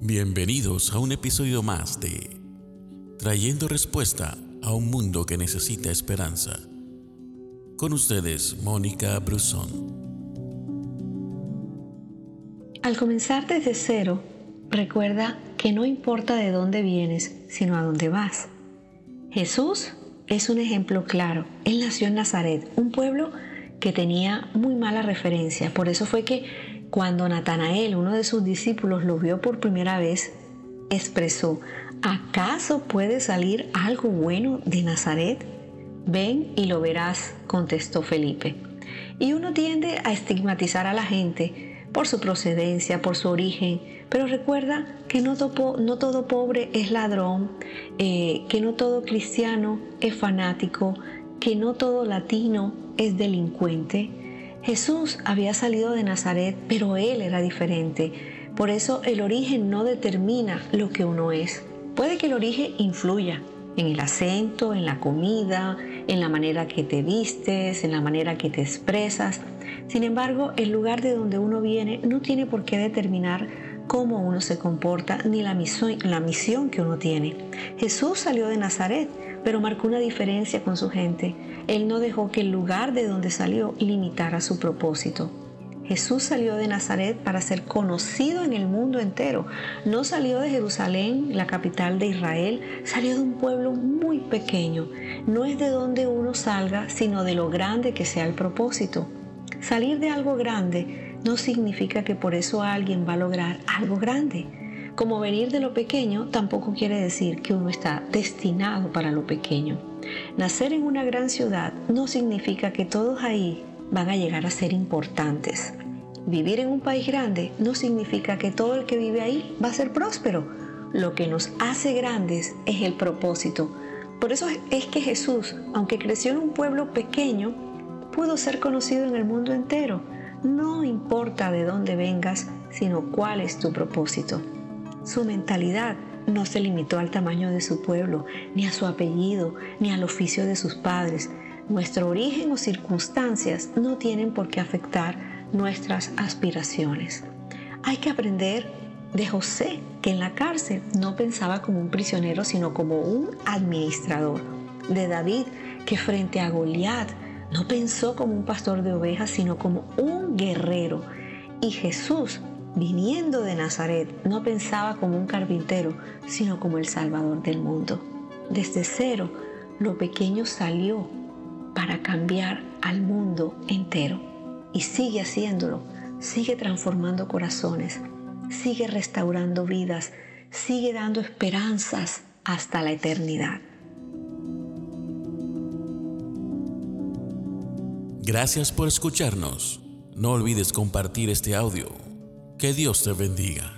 Bienvenidos a un episodio más de Trayendo Respuesta a un Mundo que Necesita Esperanza. Con ustedes, Mónica Brusón. Al comenzar desde cero, recuerda que no importa de dónde vienes, sino a dónde vas. Jesús es un ejemplo claro. Él nació en Nazaret, un pueblo que tenía muy mala referencia. Por eso fue que cuando Natanael, uno de sus discípulos, lo vio por primera vez, expresó, ¿acaso puede salir algo bueno de Nazaret? Ven y lo verás, contestó Felipe. Y uno tiende a estigmatizar a la gente por su procedencia, por su origen, pero recuerda que no, todo pobre es ladrón, eh, que no todo cristiano es fanático, que no todo latino es delincuente, Jesús había salido de Nazaret, pero él era diferente. Por eso el origen no determina lo que uno es. Puede que el origen influya en el acento, en la comida, en la manera que te vistes, en la manera que te expresas. Sin embargo, el lugar de donde uno viene no tiene por qué determinar cómo uno se comporta ni la misión, que uno tiene. Jesús salió de Nazaret, pero marcó una diferencia con su gente. Él no dejó que el lugar de donde salió limitara su propósito. Jesús salió de Nazaret para ser conocido en el mundo entero. No salió de Jerusalén, la capital de Israel, salió de un pueblo muy pequeño. No es de donde uno salga, sino de lo grande que sea el propósito. Salir de algo grande no significa que por eso alguien va a lograr algo grande. Como venir de lo pequeño tampoco quiere decir que uno está destinado para lo pequeño. Nacer en una gran ciudad no significa que todos ahí van a llegar a ser importantes. Vivir en un país grande no significa que todo el que vive ahí va a ser próspero. Lo que nos hace grandes es el propósito. Por eso es que Jesús, aunque creció en un pueblo pequeño, pudo ser conocido en el mundo entero. No importa de dónde vengas, sino cuál es tu propósito. Su mentalidad no se limitó al tamaño de su pueblo, ni a su apellido, ni al oficio de sus padres. Nuestro origen o circunstancias no tienen por qué afectar nuestras aspiraciones. Hay que aprender de José, que en la cárcel no pensaba como un prisionero, sino como un administrador. De David, que frente a Goliat no pensó como un pastor de ovejas, sino como un guerrero. Y Jesús, viniendo de Nazaret, no pensaba como un carpintero, sino como el Salvador del mundo. Desde cero, lo pequeño salió para cambiar al mundo entero. Y sigue haciéndolo, sigue transformando corazones, sigue restaurando vidas, sigue dando esperanzas hasta la eternidad. Gracias por escucharnos. No olvides compartir este audio que Dios te bendiga.